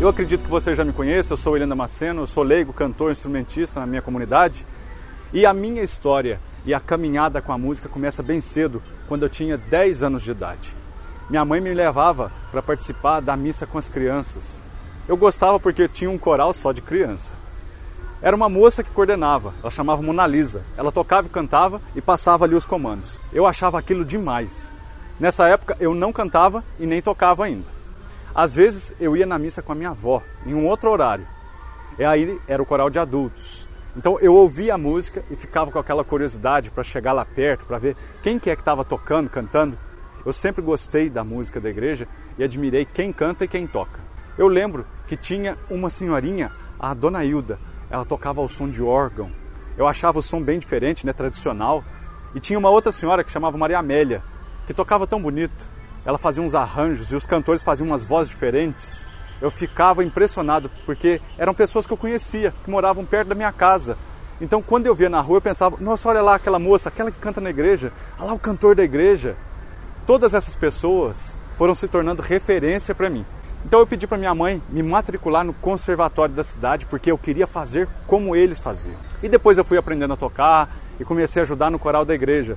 Eu acredito que você já me conhece, eu sou Helena Maceno, eu sou leigo, cantor, instrumentista na minha comunidade. E a minha história e a caminhada com a música começa bem cedo, quando eu tinha 10 anos de idade. Minha mãe me levava para participar da missa com as crianças. Eu gostava porque tinha um coral só de criança. Era uma moça que coordenava, ela chamava Mona Lisa. Ela tocava e cantava e passava ali os comandos. Eu achava aquilo demais. Nessa época eu não cantava e nem tocava ainda. Às vezes eu ia na missa com a minha avó, em um outro horário. E aí era o coral de adultos. Então eu ouvia a música e ficava com aquela curiosidade para chegar lá perto, para ver quem que é que estava tocando, cantando. Eu sempre gostei da música da igreja e admirei quem canta e quem toca. Eu lembro que tinha uma senhorinha, a dona Hilda, ela tocava ao som de órgão. Eu achava o som bem diferente, né, tradicional. E tinha uma outra senhora que chamava Maria Amélia, que tocava tão bonito ela fazia uns arranjos e os cantores faziam umas vozes diferentes. Eu ficava impressionado porque eram pessoas que eu conhecia, que moravam perto da minha casa. Então, quando eu via na rua, eu pensava: nossa, olha lá aquela moça, aquela que canta na igreja, olha lá o cantor da igreja. Todas essas pessoas foram se tornando referência para mim. Então, eu pedi para minha mãe me matricular no conservatório da cidade porque eu queria fazer como eles faziam. E depois eu fui aprendendo a tocar e comecei a ajudar no coral da igreja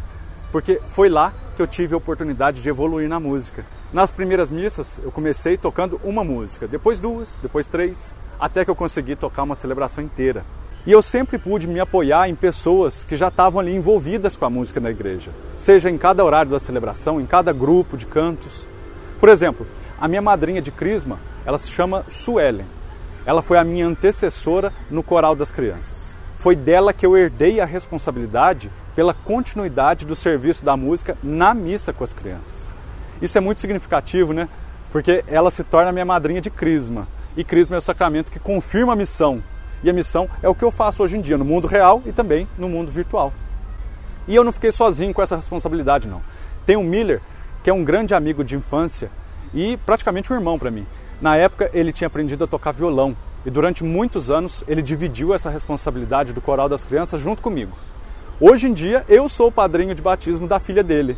porque foi lá que eu tive a oportunidade de evoluir na música. Nas primeiras missas, eu comecei tocando uma música, depois duas, depois três, até que eu consegui tocar uma celebração inteira. E eu sempre pude me apoiar em pessoas que já estavam ali envolvidas com a música na igreja, seja em cada horário da celebração, em cada grupo de cantos. Por exemplo, a minha madrinha de crisma, ela se chama Suelen. Ela foi a minha antecessora no coral das crianças. Foi dela que eu herdei a responsabilidade pela continuidade do serviço da música na missa com as crianças. Isso é muito significativo, né? Porque ela se torna minha madrinha de crisma. E crisma é o sacramento que confirma a missão. E a missão é o que eu faço hoje em dia no mundo real e também no mundo virtual. E eu não fiquei sozinho com essa responsabilidade, não. Tem o Miller, que é um grande amigo de infância e praticamente um irmão para mim. Na época, ele tinha aprendido a tocar violão e durante muitos anos ele dividiu essa responsabilidade do coral das crianças junto comigo. Hoje em dia, eu sou o padrinho de batismo da filha dele.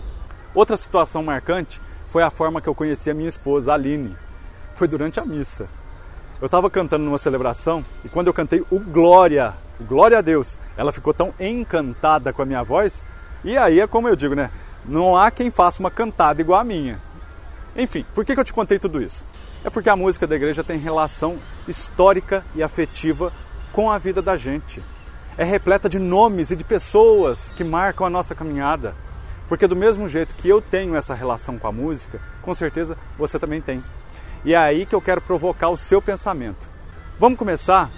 Outra situação marcante foi a forma que eu conheci a minha esposa, Aline. Foi durante a missa. Eu estava cantando numa celebração e quando eu cantei o Glória, o Glória a Deus, ela ficou tão encantada com a minha voz. E aí é como eu digo, né? Não há quem faça uma cantada igual a minha. Enfim, por que, que eu te contei tudo isso? É porque a música da igreja tem relação histórica e afetiva com a vida da gente é repleta de nomes e de pessoas que marcam a nossa caminhada. Porque do mesmo jeito que eu tenho essa relação com a música, com certeza você também tem. E é aí que eu quero provocar o seu pensamento. Vamos começar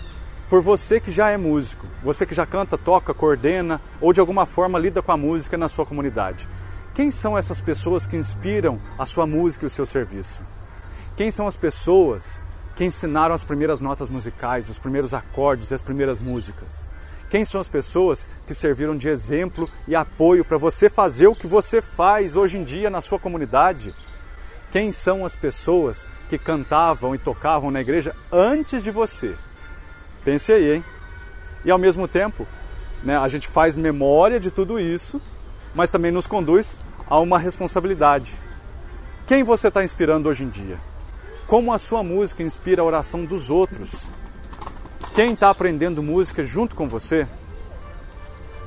por você que já é músico, você que já canta, toca, coordena ou de alguma forma lida com a música na sua comunidade. Quem são essas pessoas que inspiram a sua música e o seu serviço? Quem são as pessoas que ensinaram as primeiras notas musicais, os primeiros acordes e as primeiras músicas? Quem são as pessoas que serviram de exemplo e apoio para você fazer o que você faz hoje em dia na sua comunidade? Quem são as pessoas que cantavam e tocavam na igreja antes de você? Pense aí, hein? E ao mesmo tempo, né, a gente faz memória de tudo isso, mas também nos conduz a uma responsabilidade. Quem você está inspirando hoje em dia? Como a sua música inspira a oração dos outros? Quem está aprendendo música junto com você?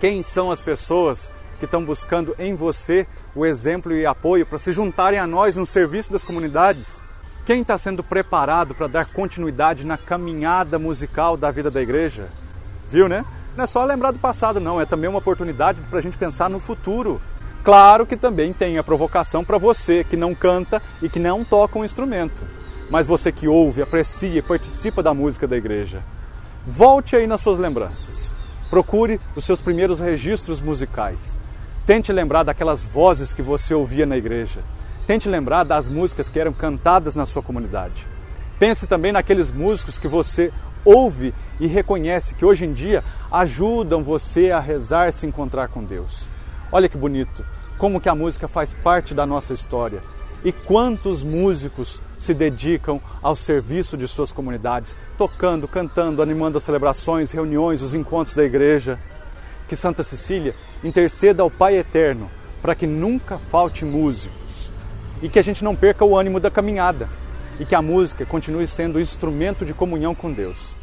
Quem são as pessoas que estão buscando em você o exemplo e apoio para se juntarem a nós no serviço das comunidades? Quem está sendo preparado para dar continuidade na caminhada musical da vida da igreja? Viu, né? Não é só lembrar do passado, não, é também uma oportunidade para a gente pensar no futuro. Claro que também tem a provocação para você que não canta e que não toca um instrumento, mas você que ouve, aprecia e participa da música da igreja. Volte aí nas suas lembranças. Procure os seus primeiros registros musicais. Tente lembrar daquelas vozes que você ouvia na igreja. Tente lembrar das músicas que eram cantadas na sua comunidade. Pense também naqueles músicos que você ouve e reconhece que hoje em dia ajudam você a rezar e se encontrar com Deus. Olha que bonito, como que a música faz parte da nossa história e quantos músicos se dedicam ao serviço de suas comunidades, tocando, cantando, animando as celebrações, reuniões, os encontros da igreja. Que Santa Cecília interceda ao Pai Eterno para que nunca falte músicos e que a gente não perca o ânimo da caminhada. e que a música continue sendo instrumento de comunhão com Deus.